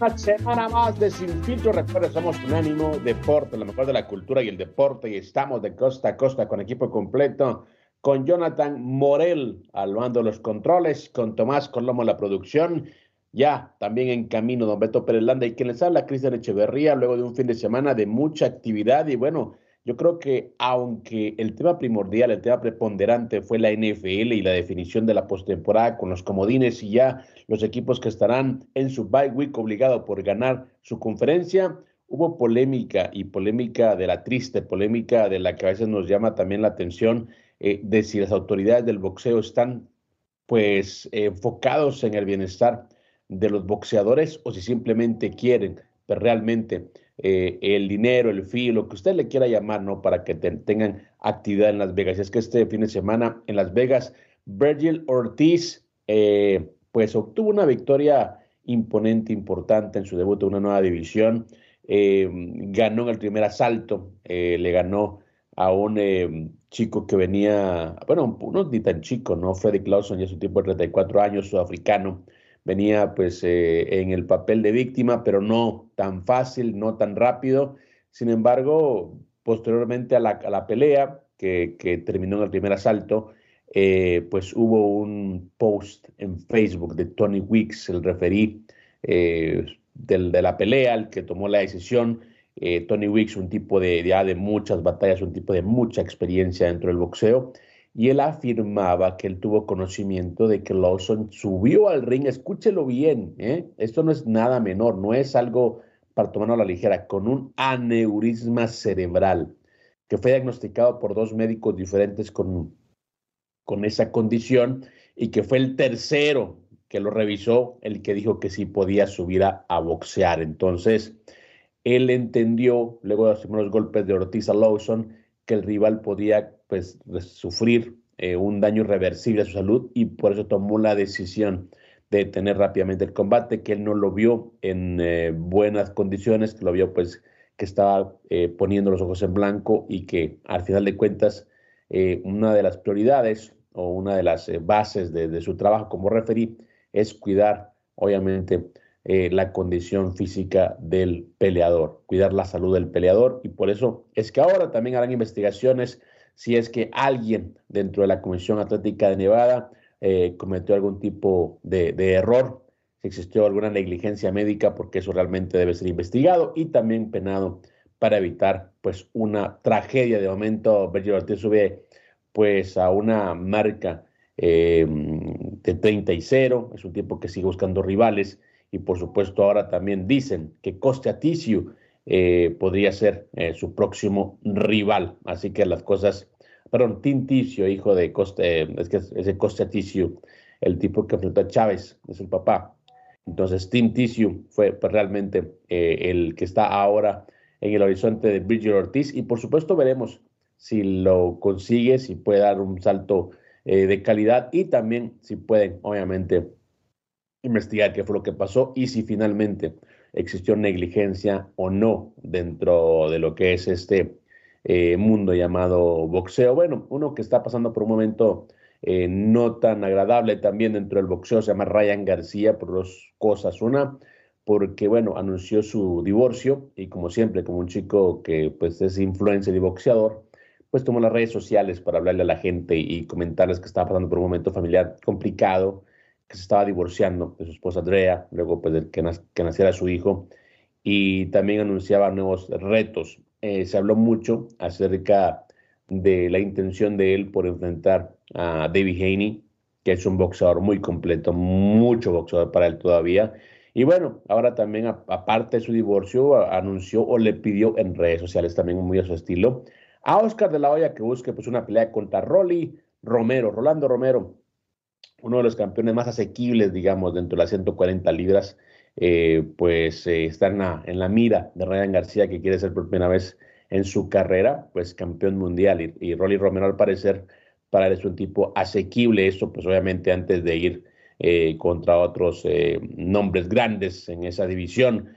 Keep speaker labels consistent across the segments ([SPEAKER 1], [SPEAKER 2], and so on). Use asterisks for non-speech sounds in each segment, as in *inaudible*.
[SPEAKER 1] Una semana más de Sin Filtro. Recuerda, somos Unánimo Deporte, lo mejor de la cultura y el deporte. Y estamos de costa a costa con equipo completo. Con Jonathan Morel al mando los controles. Con Tomás Colomo la producción. Ya también en camino, don Beto Pérez Landa. Y quien les habla, Cristian Echeverría. Luego de un fin de semana de mucha actividad. Y bueno, yo creo que aunque el tema primordial, el tema preponderante fue la NFL y la definición de la postemporada con los comodines y ya los equipos que estarán en su bye week obligado por ganar su conferencia, hubo polémica y polémica de la triste, polémica de la que a veces nos llama también la atención eh, de si las autoridades del boxeo están pues enfocados en el bienestar de los boxeadores o si simplemente quieren pues, realmente eh, el dinero, el fee, lo que usted le quiera llamar, ¿no? Para que tengan actividad en Las Vegas. Y es que este fin de semana en Las Vegas, Virgil Ortiz, eh, pues obtuvo una victoria imponente, importante en su debut en una nueva división. Eh, ganó en el primer asalto, le ganó a un chico que venía, bueno, no ni tan chico, ¿no? Freddy Clauson, ya es un tipo de 34 años, sudafricano venía pues eh, en el papel de víctima, pero no tan fácil, no tan rápido. Sin embargo, posteriormente a la, pelea, que, terminó en el primer asalto, eh, pues hubo un post en Facebook de Tony Weeks, el referí eh, de la pelea, el que tomó la decisión. Tony Weeks, un tipo de, ya de muchas batallas, un tipo de mucha experiencia dentro del boxeo, y él afirmaba que él tuvo conocimiento de que Lawson subió al ring, escúchelo bien, ¿eh? esto no es nada menor, no es algo para tomarlo a la ligera, con un aneurisma cerebral, que fue diagnosticado por dos médicos diferentes con, con esa condición y que fue el tercero que lo revisó, el que dijo que sí podía subir a, boxear. Entonces, él entendió, luego de los primeros golpes de Ortiz a Lawson, que el rival podía pues, sufrir eh, un daño irreversible a su salud y por eso tomó la decisión de tener rápidamente el combate, que él no lo vio en eh, buenas condiciones, que lo vio pues que estaba eh, poniendo los ojos en blanco y que al final de cuentas una de las prioridades o una de las bases de, de, su trabajo como referí es cuidar obviamente la condición física del peleador, cuidar la salud del peleador y por eso es que ahora también harán investigaciones si es que alguien dentro de la Comisión Atlética de Nevada eh, cometió algún tipo de, error, si existió alguna negligencia médica, porque eso realmente debe ser investigado y también penado para evitar pues una tragedia. De momento, Virgil Ortiz sube pues a una marca eh, de 30 y 0, es un tiempo que sigue buscando rivales y por supuesto ahora también dicen que Coste Tissue eh, podría ser eh, su próximo rival. Así que las cosas, perdón, Tinticio, hijo de Coste, es que es el Coste el tipo que enfrentó a Chávez, es el papá. Entonces, Tinticio fue pues, realmente eh, el que está ahora en el horizonte de Bridger Ortiz y por supuesto veremos si lo consigue, si puede dar un salto de calidad y también si pueden, obviamente, investigar qué fue lo que pasó y si finalmente existió negligencia o no dentro de lo que es este eh, mundo llamado boxeo. Bueno, uno que está pasando por un momento eh, no tan agradable también dentro del boxeo se llama Ryan García por dos cosas. Una, porque, bueno, anunció su divorcio y como siempre, como un chico que pues es influencer y boxeador, pues tomó las redes sociales para hablarle a la gente y comentarles que estaba pasando por un momento familiar complicado, que se estaba divorciando de su esposa Andrea, luego pues, de que, que naciera su hijo, y también anunciaba nuevos retos. Eh, se habló mucho acerca de la intención de él por enfrentar a David Haney, que es un boxeador muy completo, mucho boxeador para él todavía. Y bueno, ahora también, aparte de su divorcio, anunció o le pidió en redes sociales también muy a su estilo a Oscar de la Hoya que busque pues una pelea contra Rolly Romero, Rolando Romero, uno de los campeones más asequibles, digamos, dentro de las 140 libras, eh, pues eh, está en la, en la, mira de Ryan García, que quiere ser por primera vez en su carrera, pues campeón mundial. Y, y Rolly Romero, al parecer, para él es un tipo asequible. Eso, pues obviamente, antes de ir eh, contra otros nombres grandes en esa división,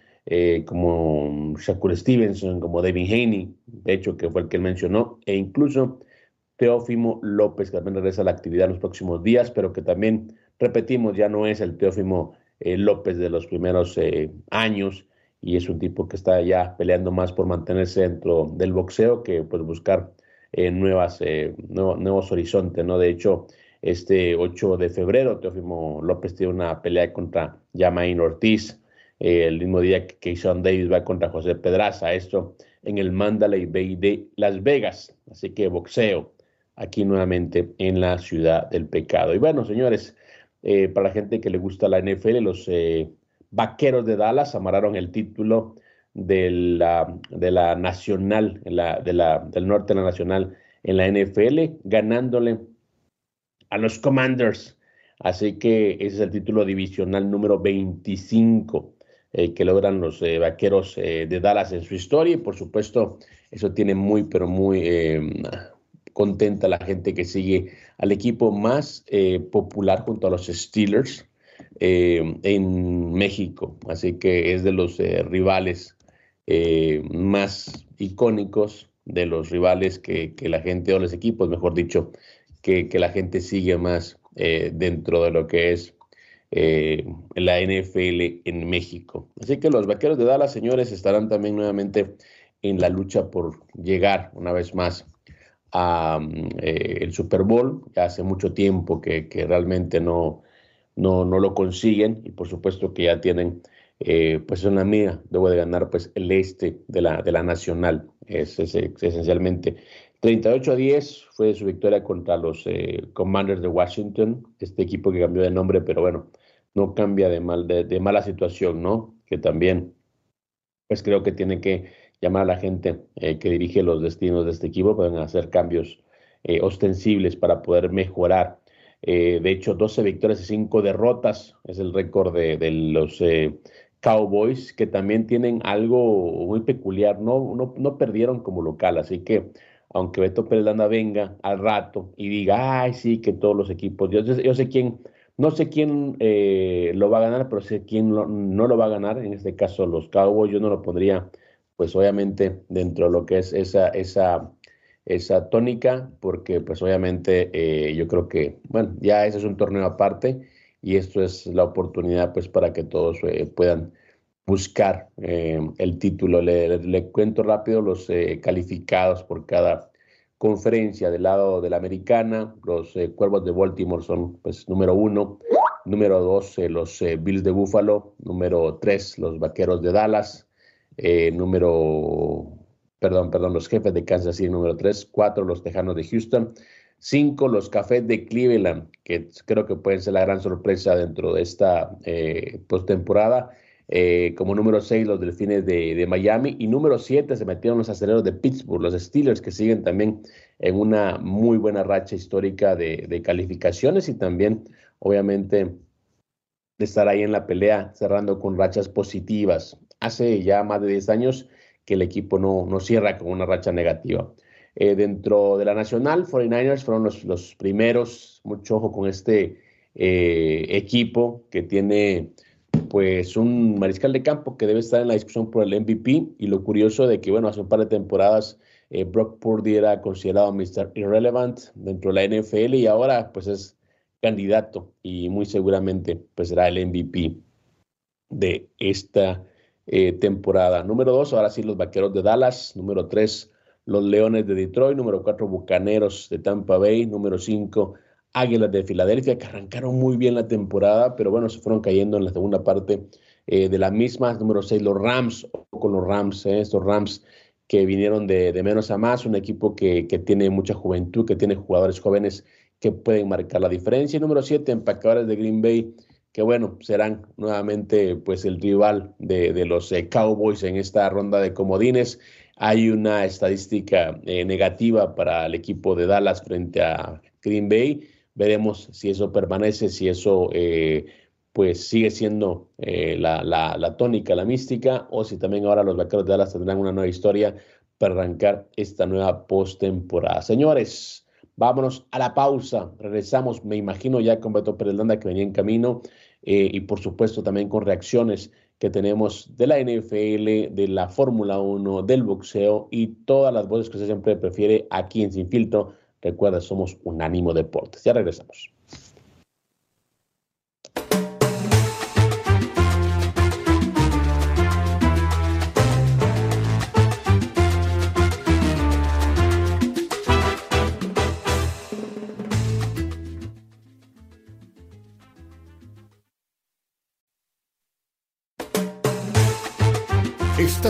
[SPEAKER 1] como Shakur Stevenson, como David Haney, de hecho, que fue el que él mencionó, e incluso Teófimo López, que también regresa a la actividad en los próximos días, pero que también, repetimos, ya no es el Teófimo eh, López de los primeros eh, años y es un tipo que está ya peleando más por mantenerse dentro del boxeo que pues buscar eh, nuevas, nuevos horizontes, ¿no? De hecho, este 8 de febrero, Teófimo López tiene una pelea contra Yamain Ortiz, el mismo día que Sean Davis va contra José Pedraza, esto en el Mandalay Bay de Las Vegas, así que boxeo aquí nuevamente en la ciudad del pecado. Y bueno, señores, eh, para la gente que le gusta la NFL, los eh, Vaqueros de Dallas amarraron el título de la, de la Nacional, la, de la, del norte de la Nacional en la NFL, ganándole a los Commanders. Así que ese es el título divisional número 25 eh, que logran los Vaqueros de Dallas en su historia. Y por supuesto, eso tiene muy, pero muy contenta la gente que sigue al equipo más eh, popular junto a los Steelers eh, en México. Así que es de los eh, rivales más icónicos, de los rivales que, la gente, o los equipos, mejor dicho, que, la gente sigue más dentro de lo que es la NFL en México. Así que los Vaqueros de Dallas, señores, estarán también nuevamente en la lucha por llegar una vez más eh, el Super Bowl. Ya hace mucho tiempo que, realmente no, no, lo consiguen y por supuesto que ya tienen eh, pues una mía, debo de ganar pues el este de la, de la nacional. Es, esencialmente 38 a 10 fue su victoria contra los eh, Commanders de Washington, este equipo que cambió de nombre, pero bueno, no cambia de, mal, de mala situación, ¿no? Que también pues creo que tiene que llamar a la gente eh, que dirige los destinos de este equipo, pueden hacer cambios eh, ostensibles para poder mejorar. Eh, de hecho, 12 victorias y 5 derrotas es el récord de, los Cowboys, que también tienen algo muy peculiar, no, no, no perdieron como local, así que aunque Beto Pérez venga al rato y diga, ay, sí, que todos los equipos, yo, yo sé quién, no sé quién lo va a ganar, pero sé quién no lo va a ganar, en este caso los Cowboys, yo no lo pondría pues obviamente dentro de lo que es esa, esa, esa tónica, porque pues obviamente eh, yo creo que, bueno, ya ese es un torneo aparte y esto es la oportunidad pues para que todos eh, puedan buscar eh, el título. Le, cuento rápido los calificados por cada conferencia del lado de la americana. Los Cuervos de Baltimore son pues número uno, número dos los Bills de Buffalo, número tres los Vaqueros de Dallas, eh, número, perdón, perdón, los jefes de Kansas City número 3, 4 los Tejanos de Houston, 5 los Cafés de Cleveland, que creo que pueden ser la gran sorpresa dentro de esta eh, postemporada. Eh, como número 6 los Delfines de, Miami y número 7 se metieron los aceleros de Pittsburgh, los Steelers que siguen también en una muy buena racha histórica de calificaciones y también obviamente de estar ahí en la pelea cerrando con rachas positivas hace ya más de 10 años que el equipo no, no cierra con una racha negativa. Eh, dentro de la Nacional, 49ers fueron los, primeros, mucho ojo con este eh, equipo que tiene pues un mariscal de campo que debe estar en la discusión por el MVP y lo curioso de que bueno, hace un par de temporadas eh, Brock Purdy era considerado Mr. Irrelevant dentro de la NFL y ahora pues es candidato y muy seguramente pues será el MVP de esta eh, temporada. Número dos, ahora sí, los Vaqueros de Dallas. Número tres, los Leones de Detroit. Número cuatro, Bucaneros de Tampa Bay. Número cinco, Águilas de Filadelfia, que arrancaron muy bien la temporada, pero bueno, se fueron cayendo en la segunda parte eh, de la misma. Número seis, los Rams, con los Rams, eh, estos Rams que vinieron de, menos a más, un equipo que, que, tiene mucha juventud, que tiene jugadores jóvenes que pueden marcar la diferencia. Número siete, empacadores de Green Bay, que bueno, serán nuevamente pues el rival de, de los eh, Cowboys en esta ronda de comodines. Hay una estadística eh, negativa para el equipo de Dallas frente a Green Bay. Veremos si eso permanece, si eso eh, pues sigue siendo la, la, la, tónica, la mística, o si también ahora los vaqueros de Dallas tendrán una nueva historia para arrancar esta nueva postemporada. Señores, Vámonos a la pausa. Regresamos, me imagino, ya con Beto Pérez que venía en camino eh, y por supuesto también con reacciones que tenemos de la NFL, de la Fórmula 1, del boxeo y todas las voces que usted siempre prefiere aquí en Sin Filtro. Recuerda, somos Unánimo Deportes. Ya regresamos.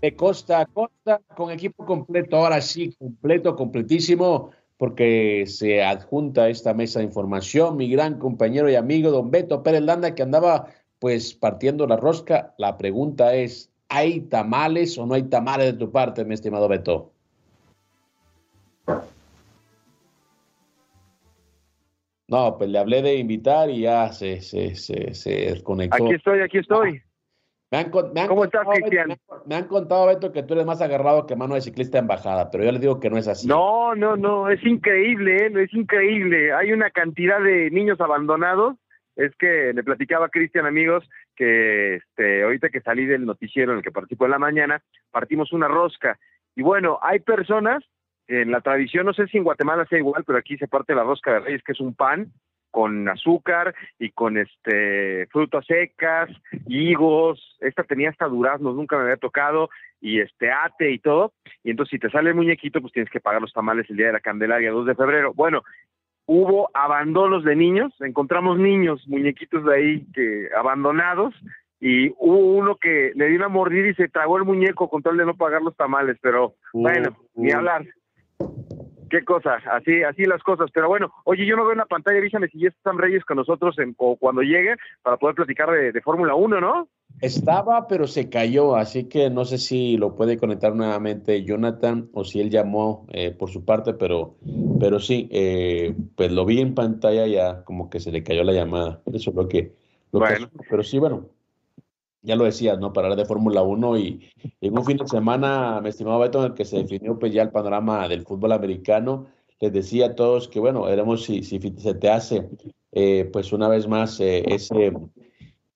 [SPEAKER 1] De costa a costa con equipo completo, ahora sí, completo, completísimo, porque se adjunta esta mesa de información mi gran compañero y amigo don Beto Pérez Landa, que andaba pues partiendo la rosca. La pregunta es, ¿hay tamales o no hay tamales de tu parte, mi estimado Beto? No, pues le hablé de invitar y ya se, se, se, se desconectó.
[SPEAKER 2] Aquí estoy, aquí estoy.
[SPEAKER 1] Me han, ¿Cómo estás, Cristian? Me, han contado, Beto, que tú eres más agarrado que mano de ciclista en bajada, pero yo les digo que no es así.
[SPEAKER 2] No, no, no, es increíble, ¿eh? es increíble. Hay una cantidad de niños abandonados. Es que le platicaba a Cristian, amigos, que este, ahorita que salí del noticiero en el que participó en la mañana, partimos una rosca. Y bueno, hay personas, en la tradición, no sé si en Guatemala sea igual, pero aquí se parte la rosca de reyes, que es un pan, con azúcar y con este frutas secas, higos, esta tenía hasta duraznos, nunca me había tocado, y este ate y todo, y entonces si te sale el muñequito, pues tienes que pagar los tamales el día de la Candelaria, 2 de febrero. Bueno, hubo abandonos de niños, encontramos niños, muñequitos de ahí que abandonados, y hubo uno que le dio una mordida y se tragó el muñeco con tal de no pagar los tamales, pero bueno, ni hablar qué cosa, así, así las cosas. Pero bueno, oye, yo no veo en la pantalla, avísame si ya están Reyes con nosotros en, o cuando llegue para poder platicar de, Fórmula 1, ¿no?
[SPEAKER 1] Estaba, pero se cayó, así que no sé si lo puede conectar nuevamente Jonathan o si él llamó eh, por su parte, pero, pero sí, eh, pues lo vi en pantalla ya como que se le cayó la llamada. Eso es lo que, lo bueno. pero sí, bueno, ya lo decías, ¿no? Para hablar de Fórmula 1 y, en un fin de semana, me estimado Beto, en el que se definió pues ya el panorama del fútbol americano, les decía a todos que, bueno, veremos si, si se te hace, eh, pues una vez más, eh, ese,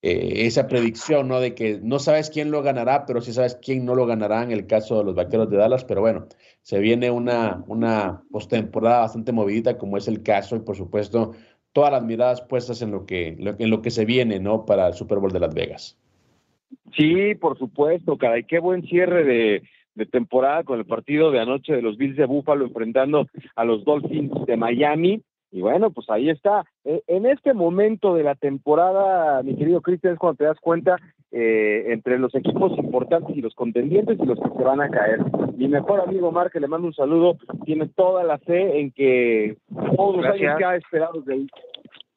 [SPEAKER 1] eh, esa predicción, ¿no? De que no sabes quién lo ganará, pero sí sabes quién no lo ganará en el caso de los Vaqueros de Dallas, pero bueno, se viene una, una postemporada bastante movidita, como es el caso, y por supuesto, todas las miradas puestas en lo que, en lo que se viene, ¿no? Para el Super Bowl de Las Vegas.
[SPEAKER 2] Sí, por supuesto, caray, qué buen cierre de, temporada con el partido de anoche de los Bills de Buffalo enfrentando a los Dolphins de Miami. Y bueno, pues ahí está. E, en este momento de la temporada, mi querido Cristian, es cuando te das cuenta eh, entre los equipos importantes y los contendientes y los que se van a caer. Mi mejor amigo Mark, que le mando un saludo, tiene toda la fe en que todos los años que ha esperado de,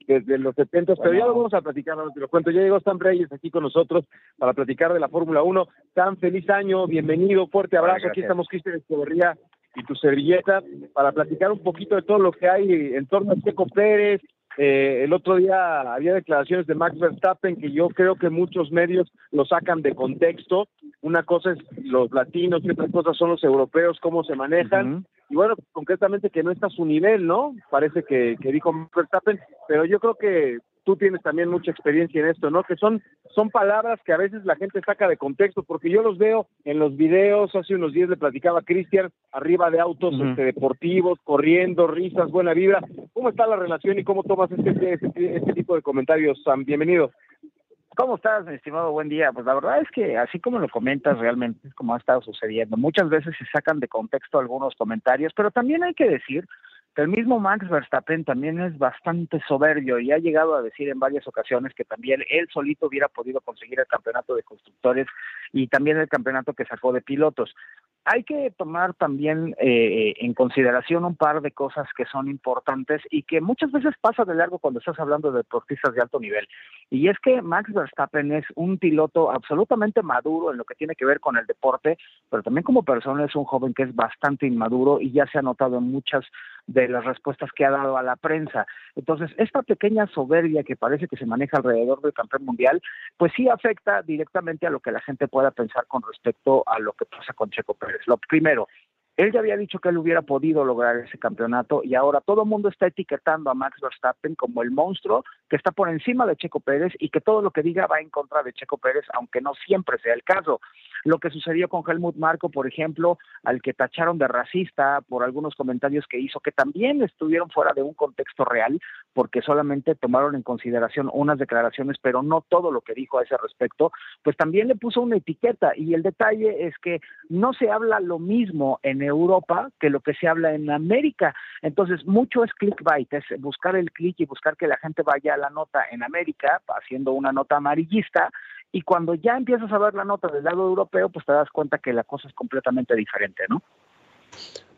[SPEAKER 2] desde los 70, pero ya lo vamos a platicar, te lo cuento. Ya llegó Stan Reyes aquí con nosotros para platicar de la Fórmula 1. Tan feliz año, bienvenido, fuerte abrazo. Aquí estamos Cristian Escobarría y tu servilleta para platicar un poquito de todo lo que hay en torno a Checo Pérez, eh, el otro día había declaraciones de Max Verstappen que yo creo que muchos medios lo sacan de contexto. Una cosa es los latinos y otra cosa son los europeos, cómo se manejan. Y bueno, concretamente que no está a su nivel, ¿no? Parece que, que dijo Verstappen, pero yo creo que tú tienes también mucha experiencia en esto, ¿no? Que son, son palabras que a veces la gente saca de contexto, porque yo los veo en los videos, hace unos días le platicaba a Cristian, arriba de autos este, deportivos, corriendo, risas, buena vibra. ¿Cómo está la relación y cómo tomas este, este, este tipo de comentarios, Sam? Bienvenido.
[SPEAKER 3] ¿Cómo estás, mi estimado? Buen día. Pues la verdad es que así como lo comentas, realmente es como ha estado sucediendo. Muchas veces se sacan de contexto algunos comentarios, pero también hay que decir el mismo Max Verstappen también es bastante soberbio y ha llegado a decir en varias ocasiones que también él solito hubiera podido conseguir el campeonato de constructores y también el campeonato que sacó de pilotos. Hay que tomar también eh, en consideración un par de cosas que son importantes y que muchas veces pasa de largo cuando estás hablando de deportistas de alto nivel. Y es que Max Verstappen es un piloto absolutamente maduro en lo que tiene que ver con el deporte, pero también como persona es un joven que es bastante inmaduro y ya se ha notado en muchas de las respuestas que ha dado a la prensa. Entonces, esta pequeña soberbia que parece que se maneja alrededor del campeón mundial, pues sí afecta directamente a lo que la gente pueda pensar con respecto a lo que pasa con Checo Pérez. Lo primero, él ya había dicho que él hubiera podido lograr ese campeonato y ahora todo el mundo está etiquetando a Max Verstappen como el monstruo que está por encima de Checo Pérez y que todo lo que diga va en contra de Checo Pérez, aunque no siempre sea el caso. Lo que sucedió con Helmut Marco, por ejemplo, al que tacharon de racista por algunos comentarios que hizo, que también estuvieron fuera de un contexto real, porque solamente tomaron en consideración unas declaraciones, pero no todo lo que dijo a ese respecto, pues también le puso una etiqueta. Y el detalle es que no se habla lo mismo en Europa que lo que se habla en América. Entonces, mucho es clickbait, es buscar el click y buscar que la gente vaya a la nota en América, haciendo una nota amarillista, y cuando ya empiezas a ver la nota del lado europeo, pues te das cuenta que la cosa es completamente diferente, ¿no?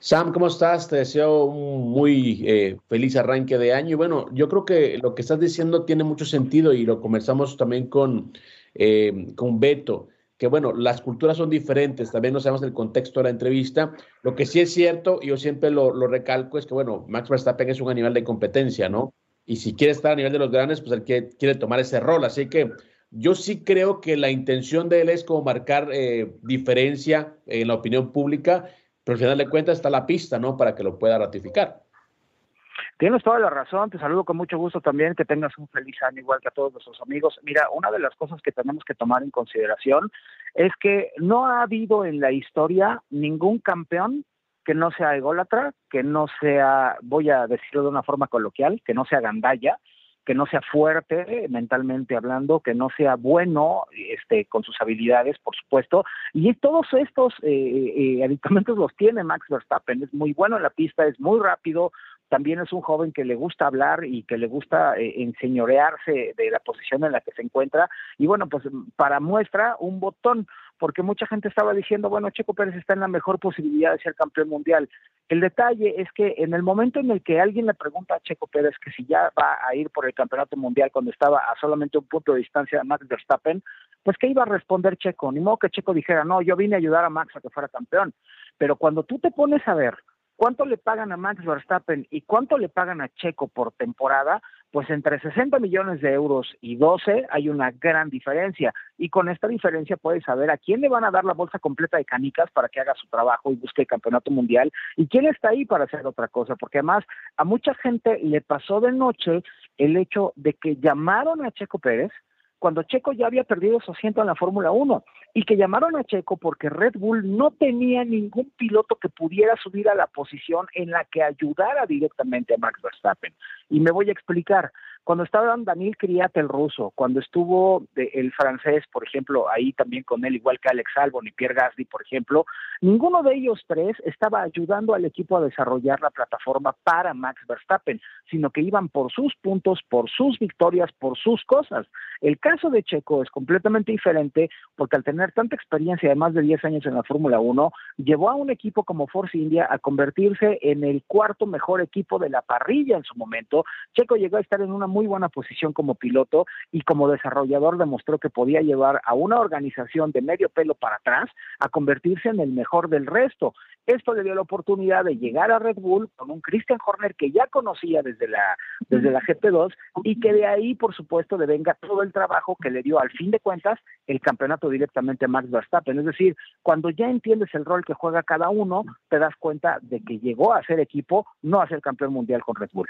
[SPEAKER 1] Sam, ¿cómo estás? Te deseo un muy eh, feliz arranque de año. Y bueno, yo creo que lo que estás diciendo tiene mucho sentido y lo conversamos también con, eh, con Beto que bueno, las culturas son diferentes, también no sabemos el contexto de la entrevista. Lo que sí es cierto, y yo siempre lo, recalco, es que bueno, Max Verstappen es un animal de competencia, ¿no? Y si quiere estar a nivel de los grandes, pues él quiere, quiere tomar ese rol. Así que yo sí creo que la intención de él es como marcar eh, diferencia en la opinión pública, pero al final de cuentas está la pista, ¿no? Para que lo pueda ratificar.
[SPEAKER 3] Tienes toda la razón, te saludo con mucho gusto también, que tengas un feliz año igual que a todos nuestros amigos. Mira, una de las cosas que tenemos que tomar en consideración es que no ha habido en la historia ningún campeón que no sea ególatra, que no sea, voy a decirlo de una forma coloquial, que no sea gandalla, que no sea fuerte mentalmente hablando, que no sea bueno este, con sus habilidades, por supuesto. Y todos estos eh, eh, aditamentos los tiene Max Verstappen. Es muy bueno en la pista, es muy rápido, también es un joven que le gusta hablar y que le gusta eh, enseñorearse de la posición en la que se encuentra. Y bueno, pues para muestra un botón, porque mucha gente estaba diciendo, bueno, Checo Pérez está en la mejor posibilidad de ser campeón mundial. El detalle es que en el momento en el que alguien le pregunta a Checo Pérez que si ya va a ir por el campeonato mundial cuando estaba a solamente un punto de distancia de Max Verstappen, pues que iba a responder Checo, ni modo que Checo dijera, no, yo vine a ayudar a Max a que fuera campeón. Pero cuando tú te pones a ver ¿Cuánto le pagan a Max Verstappen y cuánto le pagan a Checo por temporada? Pues entre 60 millones de euros y 12 hay una gran diferencia. Y con esta diferencia puedes saber a quién le van a dar la bolsa completa de canicas para que haga su trabajo y busque el campeonato mundial y quién está ahí para hacer otra cosa. Porque además a mucha gente le pasó de noche el hecho de que llamaron a Checo Pérez cuando Checo ya había perdido su asiento en la Fórmula 1 y que llamaron a Checo porque Red Bull no tenía ningún piloto que pudiera subir a la posición en la que ayudara directamente a Max Verstappen. Y me voy a explicar. Cuando estaba Daniel Criat, el ruso, cuando estuvo el francés, por ejemplo, ahí también con él, igual que Alex Albon y Pierre Gasly, por ejemplo, ninguno de ellos tres estaba ayudando al equipo a desarrollar la plataforma para Max Verstappen, sino que iban por sus puntos, por sus victorias, por sus cosas. El caso de Checo es completamente diferente porque al tener tanta experiencia de más de 10 años en la Fórmula 1, llevó a un equipo como Force India a convertirse en el cuarto mejor equipo de la parrilla en su momento. Checo llegó a estar en una muy buena posición como piloto y como desarrollador demostró que podía llevar a una organización de medio pelo para atrás a convertirse en el mejor del resto. Esto le dio la oportunidad de llegar a Red Bull con un Christian Horner que ya conocía desde la, desde la GP2 y que de ahí, por supuesto, devenga todo el trabajo que le dio al fin de cuentas el campeonato directamente a Max Verstappen. Es decir, cuando ya entiendes el rol que juega cada uno, te das cuenta de que llegó a ser equipo, no a ser campeón mundial con Red Bull.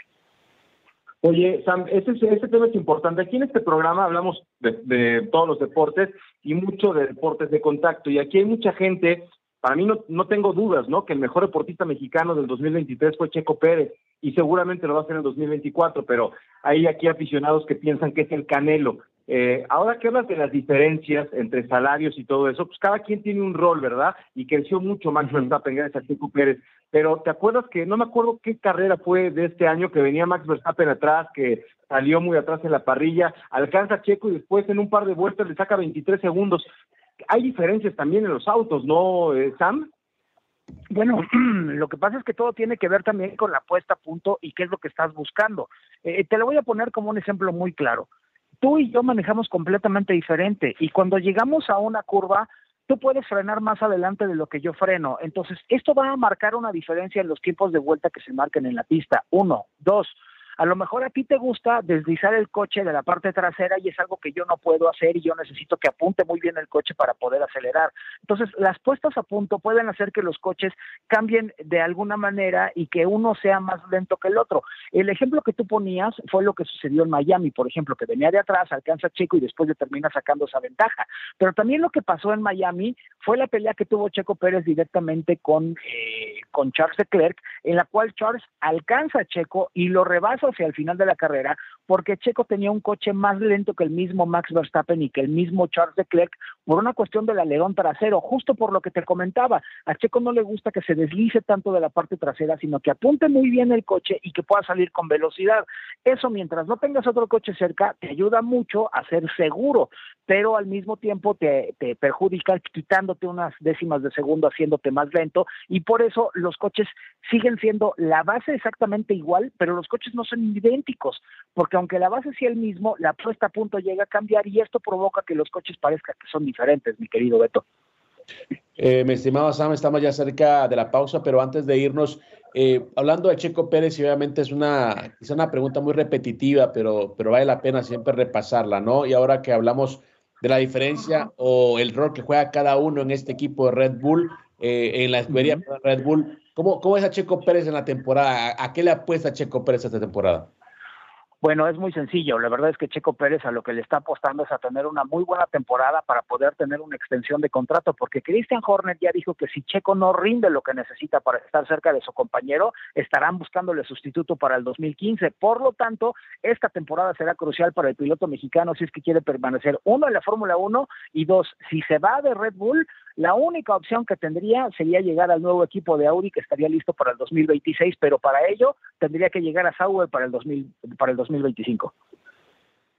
[SPEAKER 4] Oye, Sam, ese, ese tema es importante. Aquí en este programa hablamos de, de, todos los deportes y mucho de deportes de contacto. Y aquí hay mucha gente, para mí no, no tengo dudas, ¿no? Que el mejor deportista mexicano del 2023 fue Checo Pérez y seguramente lo va a hacer en el 2024, pero hay aquí aficionados que piensan que es el Canelo. Eh, ahora que hablas de las diferencias entre salarios y todo eso, pues cada quien tiene un rol, ¿verdad? Y creció mucho Max Verstappen gracias a Checo Pérez. Pero ¿te acuerdas que no me acuerdo qué carrera fue de este año que venía Max Verstappen atrás, que salió muy atrás en la parrilla, alcanza a Checo y después en un par de vueltas le saca 23 segundos? Hay diferencias también en los autos, ¿no, eh, Sam?
[SPEAKER 3] Bueno, *clears throat* lo que pasa es que todo tiene que ver también con la puesta a punto y qué es lo que estás buscando. Eh, te lo voy a poner como un ejemplo muy claro tú y yo manejamos completamente diferente y cuando llegamos a una curva, tú puedes frenar más adelante de lo que yo freno. Entonces, esto va a marcar una diferencia en los tiempos de vuelta que se marquen en la pista. Uno, dos, a lo mejor a ti te gusta deslizar el coche de la parte trasera y es algo que yo no puedo hacer y yo necesito que apunte muy bien el coche para poder acelerar. Entonces, las puestas a punto pueden hacer que los coches cambien de alguna manera y que uno sea más lento que el otro. El ejemplo que tú ponías fue lo que sucedió en Miami, por ejemplo, que venía de atrás, alcanza Checo y después le termina sacando esa ventaja. Pero también lo que pasó en Miami fue la pelea que tuvo Checo Pérez directamente con, eh, con Charles Leclerc, en la cual Charles alcanza a Checo y lo rebasa hacia el final de la carrera, porque Checo tenía un coche más lento que el mismo Max Verstappen y que el mismo Charles Leclerc por una cuestión del alerón trasero, justo por lo que te comentaba. A Checo no le gusta que se deslice tanto de la parte trasera, sino que apunte muy bien el coche y que pueda salir con velocidad. Eso mientras no tengas otro coche cerca, te ayuda mucho a ser seguro, pero al mismo tiempo te, te perjudica quitándote unas décimas de segundo, haciéndote más lento, y por eso los coches siguen siendo la base exactamente igual, pero los coches no son idénticos, porque aunque la base sea el mismo, la puesta a punto llega a cambiar y esto provoca que los coches parezcan que son diferentes, mi querido Beto.
[SPEAKER 1] Eh, mi estimado Sam, estamos ya cerca de la pausa, pero antes de irnos, eh, hablando de Checo Pérez, y obviamente es una, es una pregunta muy repetitiva, pero, pero vale la pena siempre repasarla, ¿no? Y ahora que hablamos de la diferencia o el rol que juega cada uno en este equipo de Red Bull, eh, en la escudería de Red Bull, ¿cómo, ¿cómo es a Checo Pérez en la temporada? ¿A qué le apuesta Checo Pérez esta temporada?
[SPEAKER 3] Bueno, es muy sencillo. La verdad es que Checo Pérez a lo que le está apostando es a tener una muy buena temporada para poder tener una extensión de contrato, porque Christian Horner ya dijo que si Checo no rinde lo que necesita para estar cerca de su compañero, estarán buscándole sustituto para el 2015. Por lo tanto, esta temporada será crucial para el piloto mexicano si es que quiere permanecer, uno, en la Fórmula 1 y dos, si se va de Red Bull, la única opción que tendría sería llegar al nuevo equipo de Audi que estaría listo para el 2026, pero para ello tendría que llegar a Sauber para el, 2000, para el 2025.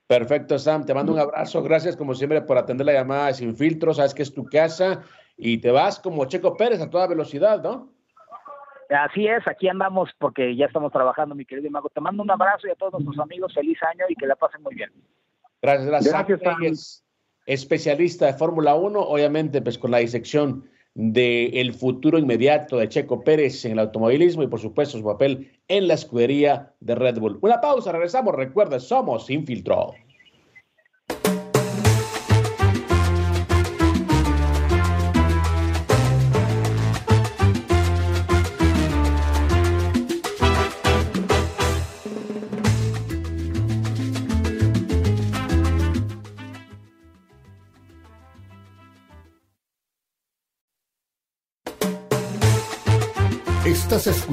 [SPEAKER 1] Perfecto, Sam. Te mando un abrazo. Gracias, como siempre, por atender la llamada Sin Filtro. Sabes que es tu casa y te vas como Checo Pérez a toda velocidad, ¿no?
[SPEAKER 3] Así es, aquí andamos porque ya estamos trabajando, mi querido Mago. Te mando un abrazo y a todos nuestros amigos, feliz año y que la pasen muy bien.
[SPEAKER 1] Gracias, gracias. gracias especialista de Fórmula 1, obviamente pues con la disección del futuro inmediato de Checo Pérez en el automovilismo y por supuesto su papel en la escudería de Red Bull. Una pausa, regresamos, recuerda, somos Infiltró.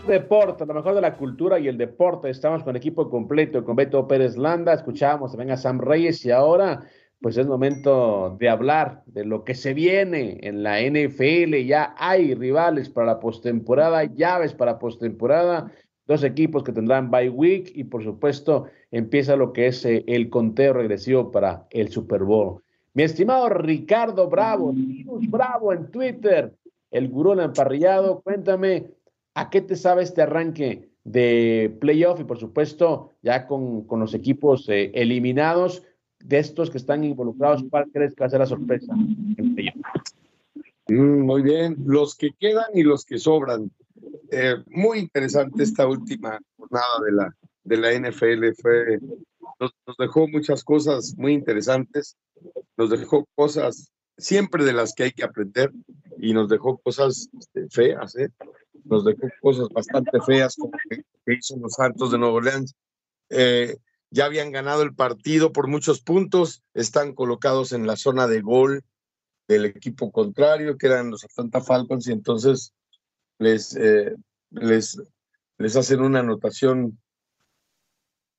[SPEAKER 1] Deporte, lo mejor de la cultura y el deporte. Estamos con equipo completo, con Beto Pérez Landa, escuchábamos también a Sam Reyes y ahora pues es momento de hablar de lo que se viene en la NFL. Ya hay rivales para la postemporada, llaves para postemporada, dos equipos que tendrán bye week y por supuesto empieza lo que es eh, el conteo regresivo para el Super Bowl. Mi estimado Ricardo Bravo, Bravo en Twitter, el gurú emparrillado, cuéntame ¿A qué te sabe este arranque de playoff y por supuesto ya con, los equipos eh, eliminados? de estos que están involucrados, ¿cuál crees que va a ser la sorpresa?
[SPEAKER 5] Mm, muy bien, los que quedan y los que sobran. Eh, muy interesante esta última jornada de la, de la NFL. Fue, nos, dejó muchas cosas muy interesantes, nos dejó cosas siempre de las que hay que aprender y nos dejó cosas este, feas, ¿eh? Nos dejó cosas bastante feas como que, hizo los Santos de Nuevo Orleans. Eh, ya habían ganado el partido por muchos puntos, están colocados en la zona de gol del equipo contrario, que eran los Atlanta Falcons, y entonces les, eh, les, les hacen una anotación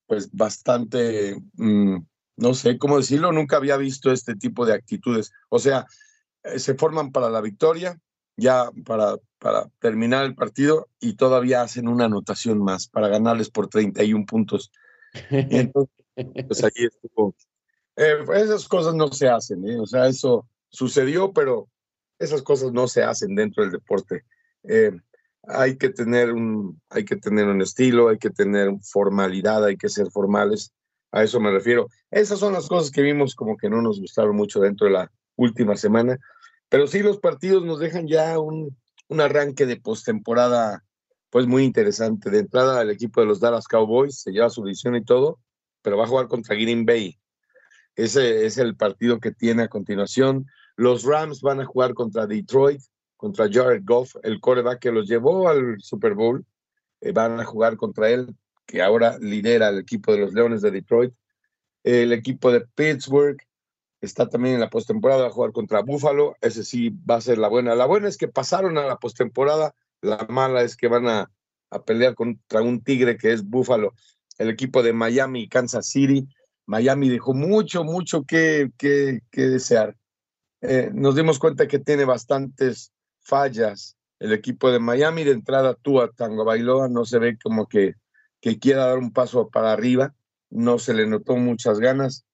[SPEAKER 5] pues bastante, mm, no sé cómo decirlo, nunca había visto este tipo de actitudes. O sea, eh, se forman para la victoria, ya para, para terminar el partido y todavía hacen una anotación más para ganarles por 31 puntos. *laughs* entonces, pues ahí estuvo. Eh, esas cosas no se hacen, ¿eh? o sea, eso sucedió, pero esas cosas no se hacen dentro del deporte. Eh, hay que tener un, hay que tener un estilo, hay que tener formalidad, hay que ser formales. A eso me refiero. Esas son las cosas que vimos como que no nos gustaron mucho dentro de la última semana, pero sí los partidos nos dejan ya un, un arranque de postemporada pues muy interesante. De entrada el equipo de los Dallas Cowboys se lleva su visión y todo, pero va a jugar contra Green Bay. Ese es el partido que tiene a continuación. Los Rams van a jugar contra Detroit, contra Jared Goff, el coreback que los llevó al Super Bowl. Eh, van a jugar contra él, que ahora lidera el equipo de los Leones de Detroit. El equipo de Pittsburgh está también en la postemporada, a jugar contra Buffalo. Ese sí va a ser la buena. La buena es que pasaron a la postemporada. La mala es que van a, a pelear contra un tigre que es Buffalo. El equipo de Miami y Kansas City. Miami dejó mucho, mucho que, que, que desear. Eh, nos dimos cuenta que tiene bastantes fallas el equipo de Miami. De entrada, tú a Tango Bailoa no se ve como que, que quiera dar un paso para arriba, no se le notó muchas ganas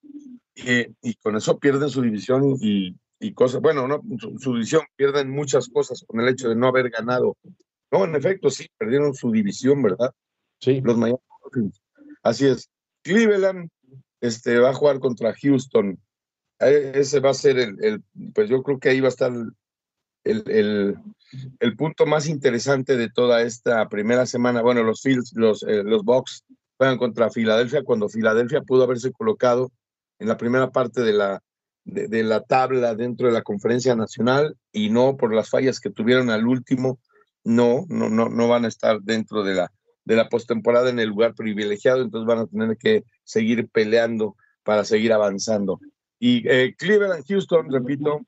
[SPEAKER 5] eh, y con eso pierden su división y, y cosas. Bueno, no, su, división pierden muchas cosas con el hecho de no haber ganado. No, en efecto, sí, perdieron su división, ¿verdad?
[SPEAKER 1] Sí.
[SPEAKER 5] Los Miami Así es. Cleveland este, va a jugar contra Houston. Eh, ese va a ser el, pues yo creo que ahí va a estar el, el, el, punto más interesante de toda esta primera semana. Bueno, los Fields, los, eh, los Bucks juegan contra Filadelfia cuando Filadelfia pudo haberse colocado en la primera parte de la, de, de, la tabla dentro de la conferencia nacional y no por las fallas que tuvieron al último, no, no, no, no van a estar dentro de la, de la postemporada en el lugar privilegiado, entonces van a tener que seguir peleando para seguir avanzando. Y eh, Cleveland, Houston, repito,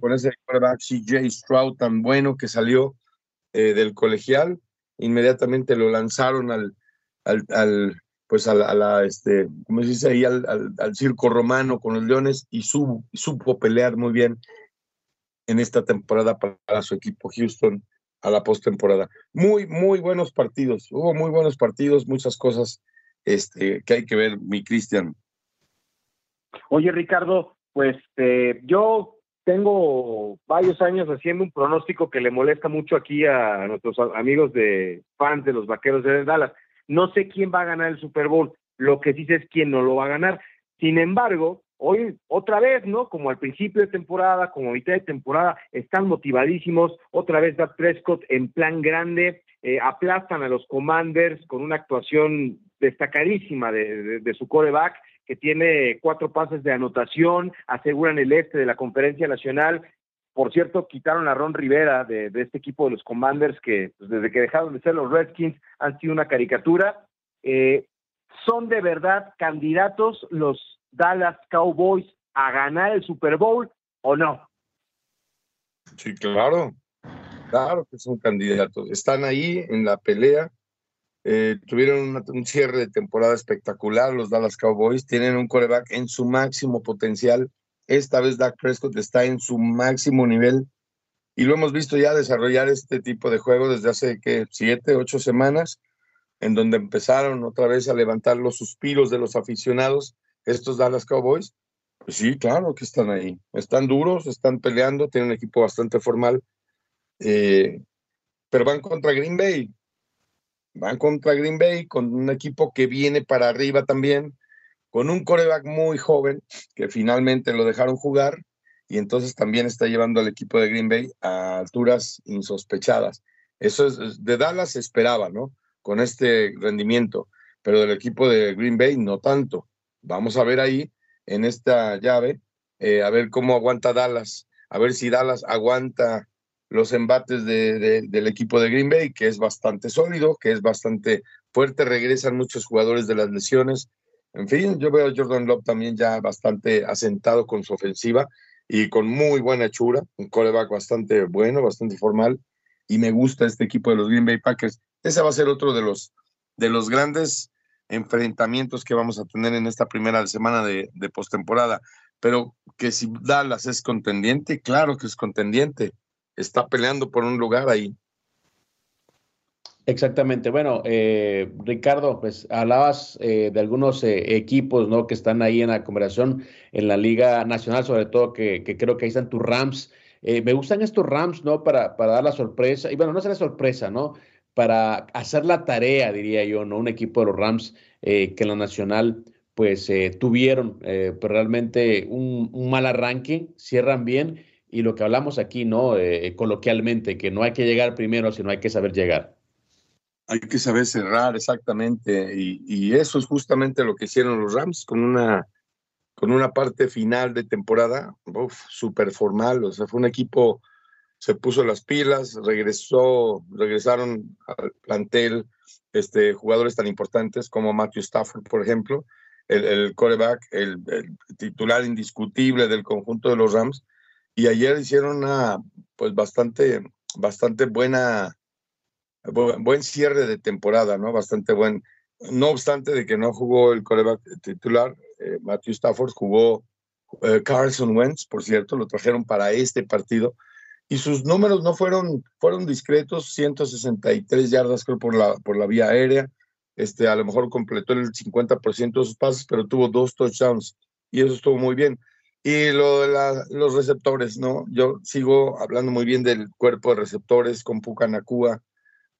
[SPEAKER 5] con ese quarterback CJ Stroud tan bueno que salió eh, del colegial, inmediatamente lo lanzaron al, al, al pues a la, a la, este, ¿cómo se dice ahí? Al, al, circo romano con los Leones y supo, supo pelear muy bien en esta temporada para, para su equipo Houston a la postemporada. Muy, muy buenos partidos. Hubo muy buenos partidos, muchas cosas este, que hay que ver, mi Cristian.
[SPEAKER 2] Oye, Ricardo, pues eh, yo tengo varios años haciendo un pronóstico que le molesta mucho aquí a nuestros amigos de fans de los Vaqueros de Dallas. No sé quién va a ganar el Super Bowl, lo que sí sé es quién no lo va a ganar. Sin embargo, hoy otra vez, ¿no? Como al principio de temporada, como a mitad de temporada, están motivadísimos. Otra vez Dak Prescott en plan grande, eh, aplastan a los Commanders con una actuación destacadísima de, de, de su coreback que tiene cuatro pases de anotación, aseguran el este de la conferencia nacional. Por cierto, quitaron a Ron Rivera de, este equipo de los Commanders, que pues, desde que dejaron de ser los Redskins han sido una caricatura. Eh, ¿Son de verdad candidatos los Dallas Cowboys a ganar el Super Bowl o no?
[SPEAKER 5] Sí, claro, claro que son candidatos. Están ahí en la pelea eh, tuvieron un cierre de temporada espectacular los Dallas Cowboys, tienen un coreback en su máximo potencial. Esta vez Dak Prescott está en su máximo nivel y lo hemos visto ya desarrollar este tipo de juego desde hace que siete, ocho semanas, en donde empezaron otra vez a levantar los suspiros de los aficionados, estos Dallas Cowboys. Pues sí, claro que están ahí. Están duros, están peleando, tienen un equipo bastante formal, eh, pero van contra Green Bay, van contra Green Bay con un equipo que viene para arriba también, con un coreback muy joven que finalmente lo dejaron jugar y entonces también está llevando al equipo de Green Bay a alturas insospechadas. Eso es, de Dallas se esperaba, ¿no? Con este rendimiento, pero del equipo de Green Bay no tanto. Vamos a ver ahí en esta llave, eh, a ver cómo aguanta Dallas, a ver si Dallas aguanta los embates de, del equipo de Green Bay, que es bastante sólido, que es bastante fuerte, regresan muchos jugadores de las lesiones. En fin, yo veo a Jordan Love también ya bastante asentado con su ofensiva y con muy buena hechura, un coreback bastante bueno, bastante formal, y me gusta este equipo de los Green Bay Packers. Ese va a ser otro de los, de los grandes enfrentamientos que vamos a tener en esta primera semana de, de postemporada. Pero que si Dallas es contendiente, claro que es contendiente. Está peleando por un lugar ahí.
[SPEAKER 1] Exactamente. Bueno, eh, Ricardo, pues hablabas eh, de algunos eh, equipos ¿no? que están ahí en la conversación en la Liga Nacional, sobre todo que, creo que ahí están tus Rams. me gustan estos Rams, ¿no? Para, para dar la sorpresa, y bueno, no será sorpresa, ¿no? Para hacer la tarea, diría yo, ¿no? Un equipo de los Rams que en la Nacional, pues tuvieron pues, realmente un, un mal arranque, cierran bien, y lo que hablamos aquí, ¿no? coloquialmente, que no hay que llegar primero, sino hay que saber llegar.
[SPEAKER 5] Hay que saber cerrar exactamente y, eso es justamente lo que hicieron los Rams con una, con una parte final de temporada súper formal, o sea, fue un equipo, se puso las pilas, regresó, regresaron al plantel este, jugadores tan importantes como Matthew Stafford, por ejemplo, el, el coreback, el, titular indiscutible del conjunto de los Rams, y ayer hicieron una, pues bastante, bastante buena buen cierre de temporada, ¿no? Bastante buen. No obstante de que no jugó el coreback titular, eh, Matthew Stafford jugó eh, Carson Wentz, por cierto, lo trajeron para este partido y sus números no fueron, fueron discretos, 163 yardas creo por la, por la vía aérea, este, a lo mejor completó el 50% de sus pases, pero tuvo dos touchdowns y eso estuvo muy bien. Y lo de los receptores, ¿no? Yo sigo hablando muy bien del cuerpo de receptores con Puka Nakua,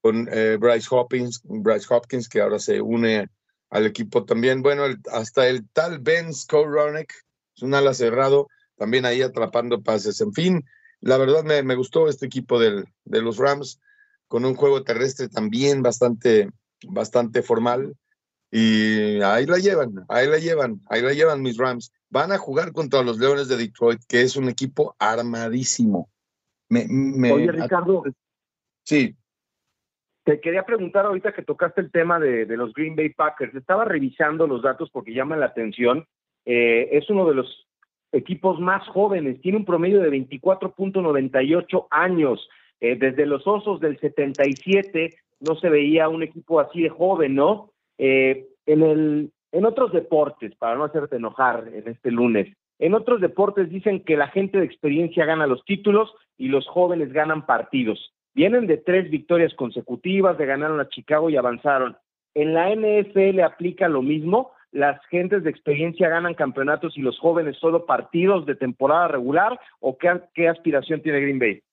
[SPEAKER 5] con eh, Bryce Hopkins, Bryce Hopkins, que ahora se une al equipo también. Bueno, hasta el tal Ben Skowronek, es un ala cerrado, también ahí atrapando pases. En fin, la verdad me, me gustó este equipo del, de los Rams, con un juego terrestre también bastante, bastante formal. Y ahí la llevan, ahí la llevan, ahí la llevan mis Rams. Van a jugar contra los Leones de Detroit, que es un equipo armadísimo.
[SPEAKER 4] Me, me, Oye, Ricardo.
[SPEAKER 5] Sí.
[SPEAKER 4] Te quería preguntar ahorita que tocaste el tema de, los Green Bay Packers. Estaba revisando los datos porque llaman la atención. Eh, es uno de los equipos más jóvenes. Tiene un promedio de 24.98 años. Eh, desde los Osos del 77 no se veía un equipo así de joven, ¿no? Eh, en, el, en otros deportes, para no hacerte enojar en este lunes, en otros deportes dicen que la gente de experiencia gana los títulos y los jóvenes ganan partidos. Vienen de tres victorias consecutivas, de ganaron a Chicago y avanzaron. En la NFL aplica lo mismo. Las gentes de experiencia ganan campeonatos y los jóvenes solo partidos de temporada regular. ¿O qué, aspiración tiene Green Bay?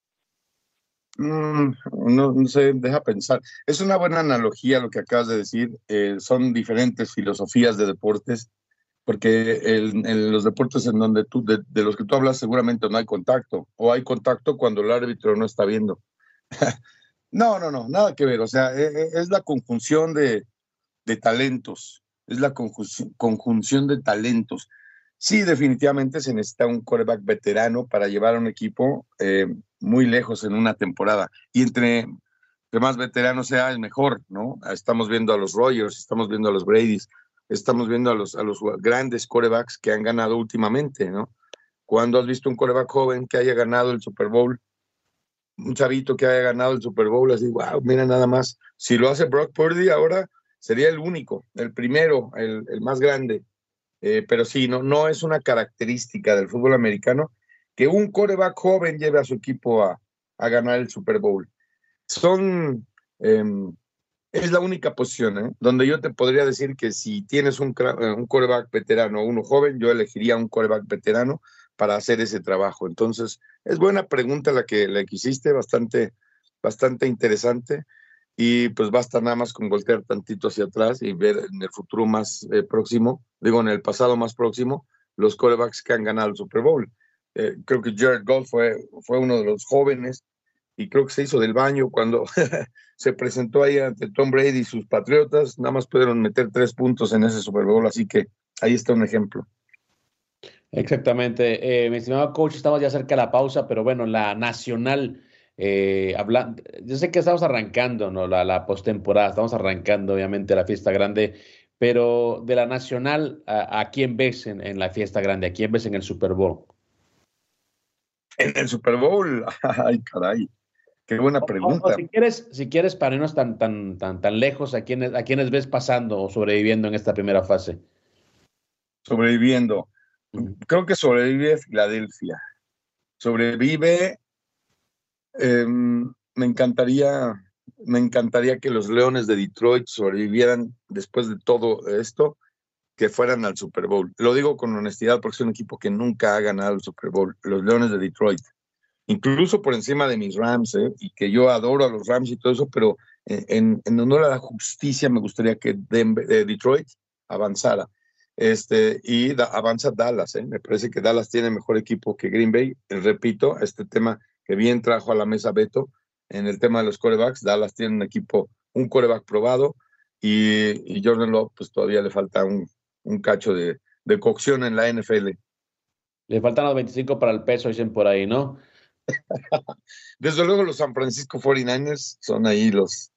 [SPEAKER 5] Mm, no, no, sé, deja pensar. Es una buena analogía lo que acabas de decir. Eh, son diferentes filosofías de deportes, porque en los deportes en donde tú, de, de, los que tú hablas, seguramente no hay contacto, o hay contacto cuando el árbitro no está viendo. *laughs* no, no, no, nada que ver. O sea, e, e, es, la conjunción de, talentos, es la conjunción, de talentos. Sí, definitivamente se necesita un quarterback veterano para llevar a un equipo eh, muy lejos en una temporada. Y entre, más veterano sea, es mejor, ¿no? Estamos viendo a los Rogers, estamos viendo a los Brady's, estamos viendo a los, a los grandes quarterbacks que han ganado últimamente, ¿no? Cuando has visto un quarterback joven que haya ganado el Super Bowl, un chavito que haya ganado el Super Bowl, así, wow, mira nada más. Si lo hace Brock Purdy ahora, sería el único, el primero, el, el más grande. Eh, pero sí, no, no es una característica del fútbol americano que un coreback joven lleve a su equipo a, a ganar el Super Bowl. Son, em, es la única posición ¿eh? donde yo te podría decir que si tienes un, un coreback veterano o uno joven, yo elegiría un coreback veterano para hacer ese trabajo. Entonces, es buena pregunta la que, la que hiciste, bastante, bastante interesante. y pues basta nada más con voltear tantito hacia atrás y ver en el futuro más eh, próximo, digo en el pasado más próximo, los corebacks que han ganado el Super Bowl. Eh, creo que Jared Goff fue, fue uno de los jóvenes y creo que se hizo del baño cuando *laughs* se presentó ahí ante Tom Brady y sus Patriotas, nada más pudieron meter tres puntos en ese Super Bowl, así que ahí está un ejemplo.
[SPEAKER 1] Exactamente. Eh, mi estimado coach, estamos ya cerca de la pausa, pero bueno, la nacional eh, yo sé que estamos arrancando, ¿no? La, la postemporada, estamos arrancando, obviamente, la fiesta grande, pero de la nacional, ¿a, quién ves en, la fiesta grande? ¿A quién ves en el Super Bowl?
[SPEAKER 5] En el Super Bowl, *laughs* ay, caray. Qué buena pregunta.
[SPEAKER 1] si quieres, si quieres para irnos tan, tan, tan, tan lejos, ¿a quiénes, ¿a quiénes ves pasando o sobreviviendo en esta primera fase?
[SPEAKER 5] Sobreviviendo. Creo que sobrevive Filadelfia. Sobrevive Em, me encantaría, me encantaría que los Leones de Detroit sobrevivieran después de todo esto, que fueran al Super Bowl. Lo digo con honestidad porque es un equipo que nunca ha ganado el Super Bowl, los Leones de Detroit. Incluso por encima de mis Rams, ¿eh? y que yo adoro a los Rams y todo eso, pero en, honor a la justicia me gustaría que eh, Detroit avanzara. Este, y avanza Dallas, ¿eh? me parece que Dallas tiene mejor equipo que Green Bay. repito, este tema que bien trajo a la mesa Beto en el tema de los corebacks. Dallas tiene un equipo, un coreback probado y, Jordan Love pues todavía le falta un, un cacho de, de, cocción en la NFL.
[SPEAKER 1] Le faltan los 25 para el peso, dicen por ahí, ¿no? *laughs*
[SPEAKER 5] Desde luego los San Francisco 49ers son ahí los,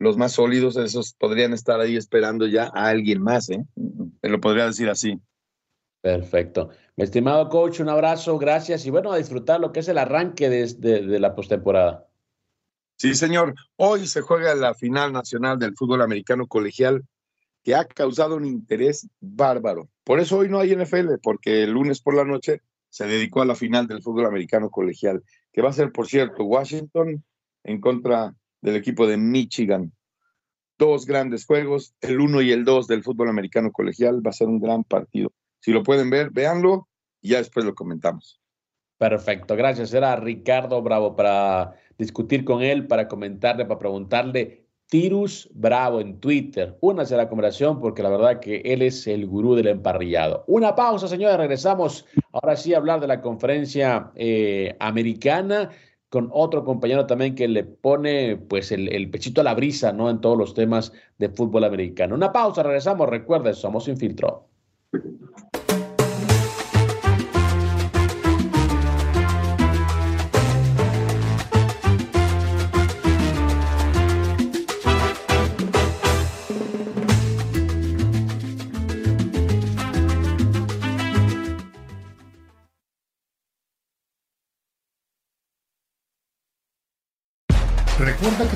[SPEAKER 5] los más sólidos, esos podrían estar ahí esperando ya a alguien más, ¿eh? Te lo podría decir así.
[SPEAKER 1] Perfecto. Mi estimado coach, un abrazo, gracias y bueno, a disfrutar lo que es el arranque de, la postemporada.
[SPEAKER 5] Sí, señor. Hoy se juega la final nacional del fútbol americano colegial que ha causado un interés bárbaro. Por eso hoy no hay NFL, porque el lunes por la noche se dedicó a la final del fútbol americano colegial, que va a ser, por cierto, Washington en contra del equipo de Michigan. Dos grandes juegos, el uno y el dos del fútbol americano colegial, va a ser un gran partido. Si lo pueden ver, véanlo y ya después lo comentamos.
[SPEAKER 1] Perfecto, gracias. Era Ricardo Bravo para discutir con él, para comentarle, para preguntarle. Tirus Bravo en Twitter. Únase a la conversación porque la verdad que él es el gurú del emparrillado. Una pausa, señores. Regresamos ahora sí a hablar de la conferencia eh, americana con otro compañero también que le pone pues el, el, pechito a la brisa, ¿no? En todos los temas de fútbol americano. Una pausa, regresamos. Recuerden, somos Infiltro.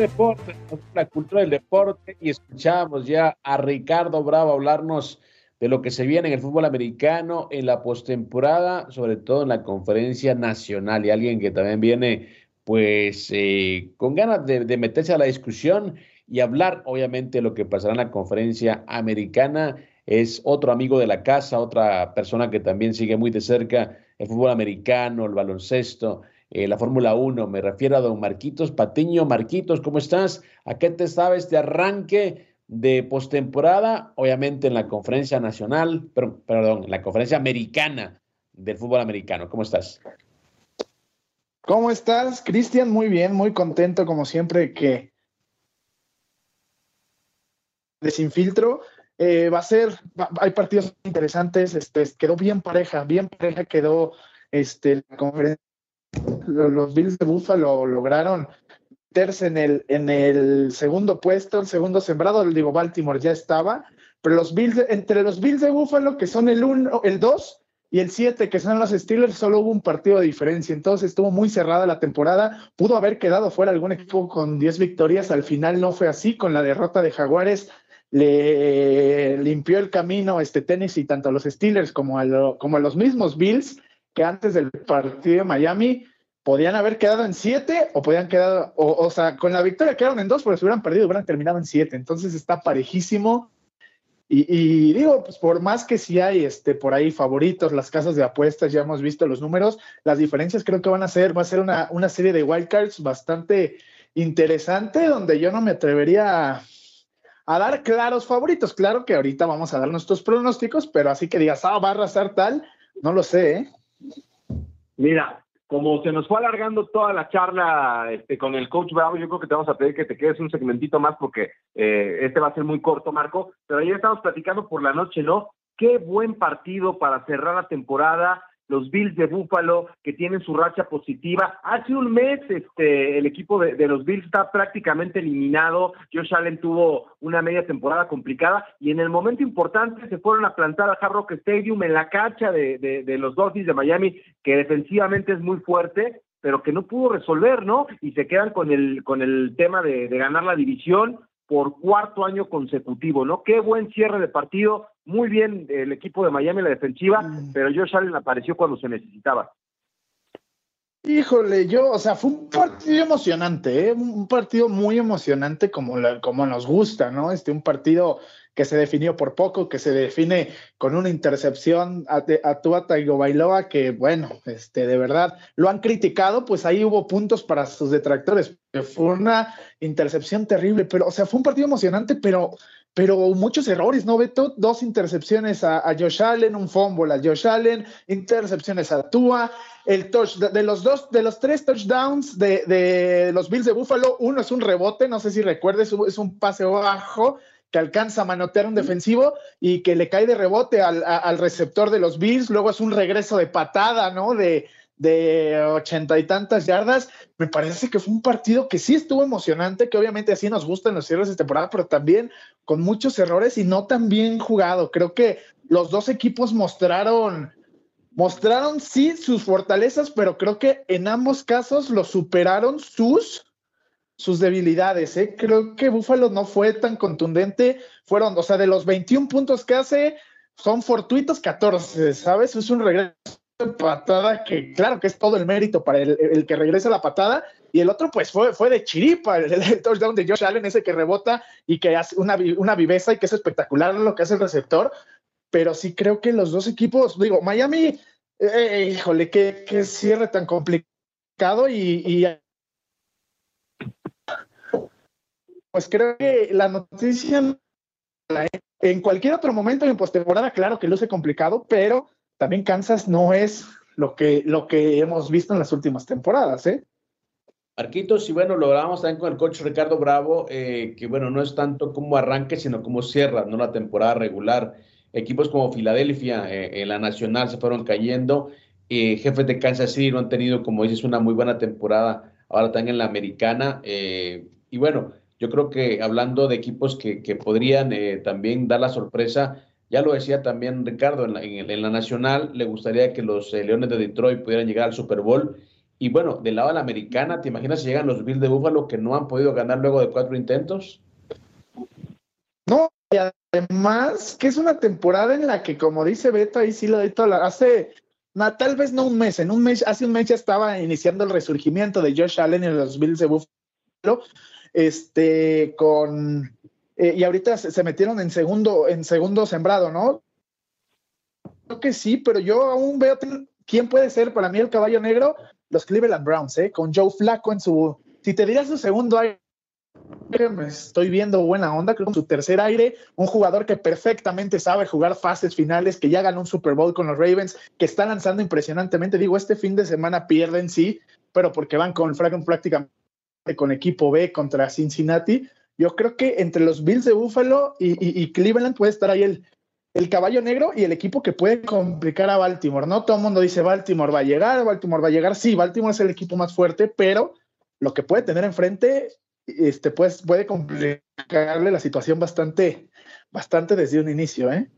[SPEAKER 1] Deporte, la cultura del deporte y escuchamos ya a Ricardo Bravo hablarnos de lo que se viene en el fútbol americano en la postemporada, sobre todo en la conferencia nacional y alguien que también viene pues eh, con ganas de, de, meterse a la discusión y hablar obviamente de lo que pasará en la conferencia americana. Es otro amigo de la casa, otra persona que también sigue muy de cerca el fútbol americano, el baloncesto eh, la Fórmula 1. Me refiero a don Marquitos Patiño. Marquitos, ¿cómo estás? ¿A qué te sabes de arranque de postemporada? Obviamente en la conferencia nacional, perdón, en la conferencia americana del fútbol americano. ¿Cómo estás?
[SPEAKER 6] ¿Cómo estás, Cristian? Muy bien, muy contento como siempre que desinfiltro. Eh, va a ser, hay partidos interesantes, este, quedó bien pareja, bien pareja quedó este, la conferencia los Bills de Buffalo lograron meterse en el, en el segundo puesto, el segundo sembrado, digo, Baltimore ya estaba, pero los Bills, entre los Bills de Buffalo, que son el uno, el 2, y el 7, que son los Steelers, solo hubo un partido de diferencia. Entonces estuvo muy cerrada la temporada. Pudo haber quedado fuera algún equipo con 10 victorias. Al final no fue así. Con la derrota de Jaguares le limpió el camino este y tanto a los Steelers como a, como a los mismos Bills, antes del partido de Miami podían haber quedado en 7 o podían quedar, o, sea, con la victoria quedaron en 2, pero si hubieran perdido hubieran terminado en 7. Entonces está parejísimo y, digo, pues por más que sí hay este, por ahí favoritos, las casas de apuestas, ya hemos visto los números, las diferencias creo que van a ser, va a ser una, una serie de wildcards bastante interesante, donde yo no me atrevería a, dar claros favoritos. Claro que ahorita vamos a dar nuestros pronósticos, pero así que digas, ah, va a arrasar tal, no lo sé, ¿eh?
[SPEAKER 4] Mira, como se nos fue alargando toda la charla este, con el coach Bravo, yo creo que te vamos a pedir que te quedes un segmentito más porque eh, este va a ser muy corto, Marco. Pero ayer estamos platicando por la noche, ¿no? Qué buen partido para cerrar la temporada los Bills de Buffalo, que tienen su racha positiva. Hace un mes este, el equipo de, los Bills está prácticamente eliminado. Josh Allen tuvo una media temporada complicada y en el momento importante se fueron a plantar al Hard Rock Stadium en la cancha de, de los Dolphins de Miami, que defensivamente es muy fuerte pero que no pudo resolver, ¿no? Y se quedan con el, con el tema de, de ganar la división por cuarto año consecutivo, ¿no? Qué buen cierre de partido, muy bien el equipo de Miami, la defensiva, mm. pero Josh Allen apareció cuando se necesitaba.
[SPEAKER 6] Híjole, yo, o sea, fue un partido emocionante, ¿eh? un partido muy emocionante como, como nos gusta, ¿no? Este, un partido que se definió por poco, que se define con una intercepción a, a Tua Bailoa, que bueno, este, de verdad, lo han criticado, pues ahí hubo puntos para sus detractores, fue una intercepción terrible, pero, o sea, fue un partido emocionante, pero pero muchos errores, ¿no, Beto? Dos intercepciones a, Josh Allen, un fumble a Josh Allen, intercepciones a Tua, el touch, de, los dos, de los tres touchdowns de, los Bills de Buffalo, uno es un rebote, no sé si recuerdes, es un pase bajo que alcanza a manotear un defensivo y que le cae de rebote al, al receptor de los Bills, luego es un regreso de patada, ¿no? De, de ochenta y tantas yardas. Me parece que fue un partido que sí estuvo emocionante, que obviamente así nos gustan los cierres de temporada, pero también con muchos errores y no tan bien jugado. Creo que los dos equipos mostraron, mostraron sí sus fortalezas, pero creo que en ambos casos lo superaron sus sus debilidades. ¿eh? Creo que Búfalo no fue tan contundente. Fueron, o sea, de los 21 puntos que hace, son fortuitos 14, ¿sabes? Es un regreso patada que claro que es todo el mérito para el, que regresa la patada y el otro pues fue, fue de chiripa, el, touchdown de Josh Allen, ese que rebota y que hace una, una viveza y que es espectacular lo que hace el receptor, pero sí creo que los dos equipos, digo, Miami, eh, híjole, qué, qué, cierre tan complicado y, y pues creo que la noticia en cualquier otro momento en postemporada, claro que luce complicado, pero también Kansas no es lo que, lo que hemos visto en las últimas temporadas, ¿eh?
[SPEAKER 1] Arquitos, y bueno, lo hablamos también con el coach Ricardo Bravo, eh, que bueno, no es tanto como arranque, sino como cierra, ¿no? La temporada regular. Equipos como Filadelfia, eh, en la Nacional se fueron cayendo. Eh, jefes de Kansas City no han tenido, como dices, una muy buena temporada. Ahora están en la Americana. y bueno, yo creo que hablando de equipos que, que podrían también dar la sorpresa, ya lo decía también Ricardo, en la, Nacional le gustaría que los eh, Leones de Detroit pudieran llegar al Super Bowl. Y bueno, del lado de la americana, ¿te imaginas si llegan los Bills de Buffalo que no han podido ganar luego de cuatro intentos?
[SPEAKER 6] No, y además que es una temporada en la que, como dice Beto, ahí sí lo de la hace, tal vez no un mes, en un mes, hace un mes ya estaba iniciando el resurgimiento de Josh Allen y los Bills de Buffalo, este, con eh, y ahorita se, metieron en segundo, en segundo sembrado, ¿no? Creo que sí, pero yo aún veo quién puede ser para mí el caballo negro, los Cleveland Browns, ¿eh? Con Joe Flaco en su, si te dirías su segundo aire, me estoy viendo buena onda, creo que su tercer aire, un jugador que perfectamente sabe jugar fases finales, que ya ganó un Super Bowl con los Ravens, que está lanzando impresionantemente. Digo, este fin de semana pierden, sí, pero porque van con prácticamente con equipo B contra Cincinnati, yo creo que entre los Bills de Buffalo y, Cleveland puede estar ahí el, el caballo negro y el equipo que puede complicar a Baltimore, ¿no? Todo el mundo dice Baltimore va a llegar, Baltimore va a llegar. Sí, Baltimore es el equipo más fuerte, pero lo que puede tener enfrente este, pues, puede complicarle la situación bastante, bastante desde un inicio, ¿eh?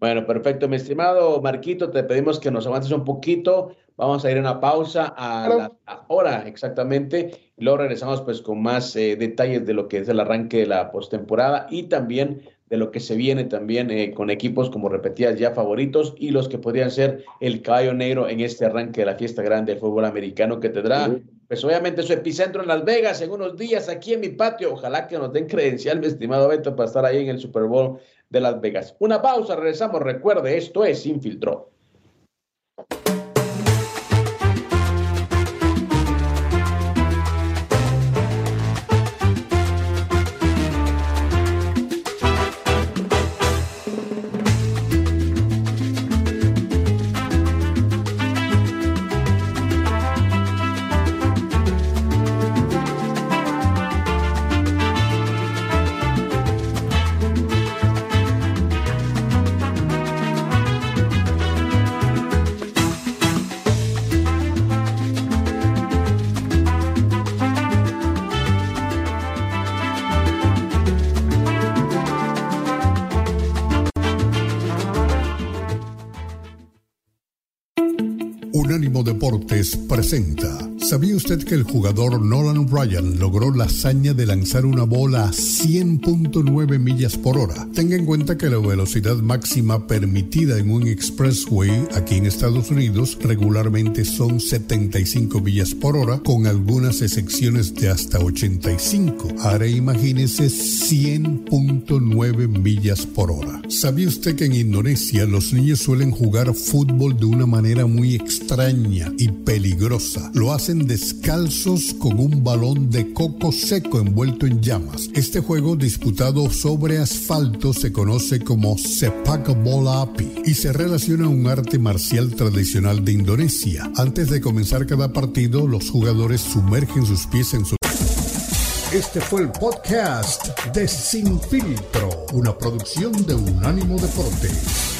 [SPEAKER 1] Bueno, perfecto, mi estimado Marquito, te pedimos que nos avances un poquito. Vamos a ir a una pausa a la hora exactamente. Luego regresamos pues con más eh, detalles de lo que es el arranque de la postemporada y también de lo que se viene también eh, con equipos como repetías ya favoritos y los que podrían ser el caballo negro en este arranque de la fiesta grande del fútbol americano que tendrá, pues obviamente su epicentro en Las Vegas en unos días aquí en mi patio. Ojalá que nos den credencial, mi estimado Beto, para estar ahí en el Super Bowl de Las Vegas. Una pausa, regresamos. Recuerde, esto es Infiltró.
[SPEAKER 7] presenta. ¿Sabía usted que el jugador Nolan Ryan logró la hazaña de lanzar una bola a 100.9 millas por hora? Tenga en cuenta que la velocidad máxima permitida en un expressway aquí en Estados Unidos regularmente son 75 millas por hora, con algunas excepciones de hasta 85. Ahora imagínese 100.9 millas por hora. ¿Sabía usted que en Indonesia los niños suelen jugar fútbol de una manera muy extraña y peligrosa? Lo hacen descalzos con un balón de coco seco envuelto en llamas. Este juego disputado sobre asfalto se conoce como sepak bola api y se relaciona a un arte marcial tradicional de Indonesia. Antes de comenzar cada partido, los jugadores sumergen sus pies en su este fue el podcast de Sin Filtro, una producción de Unánimo Deportes.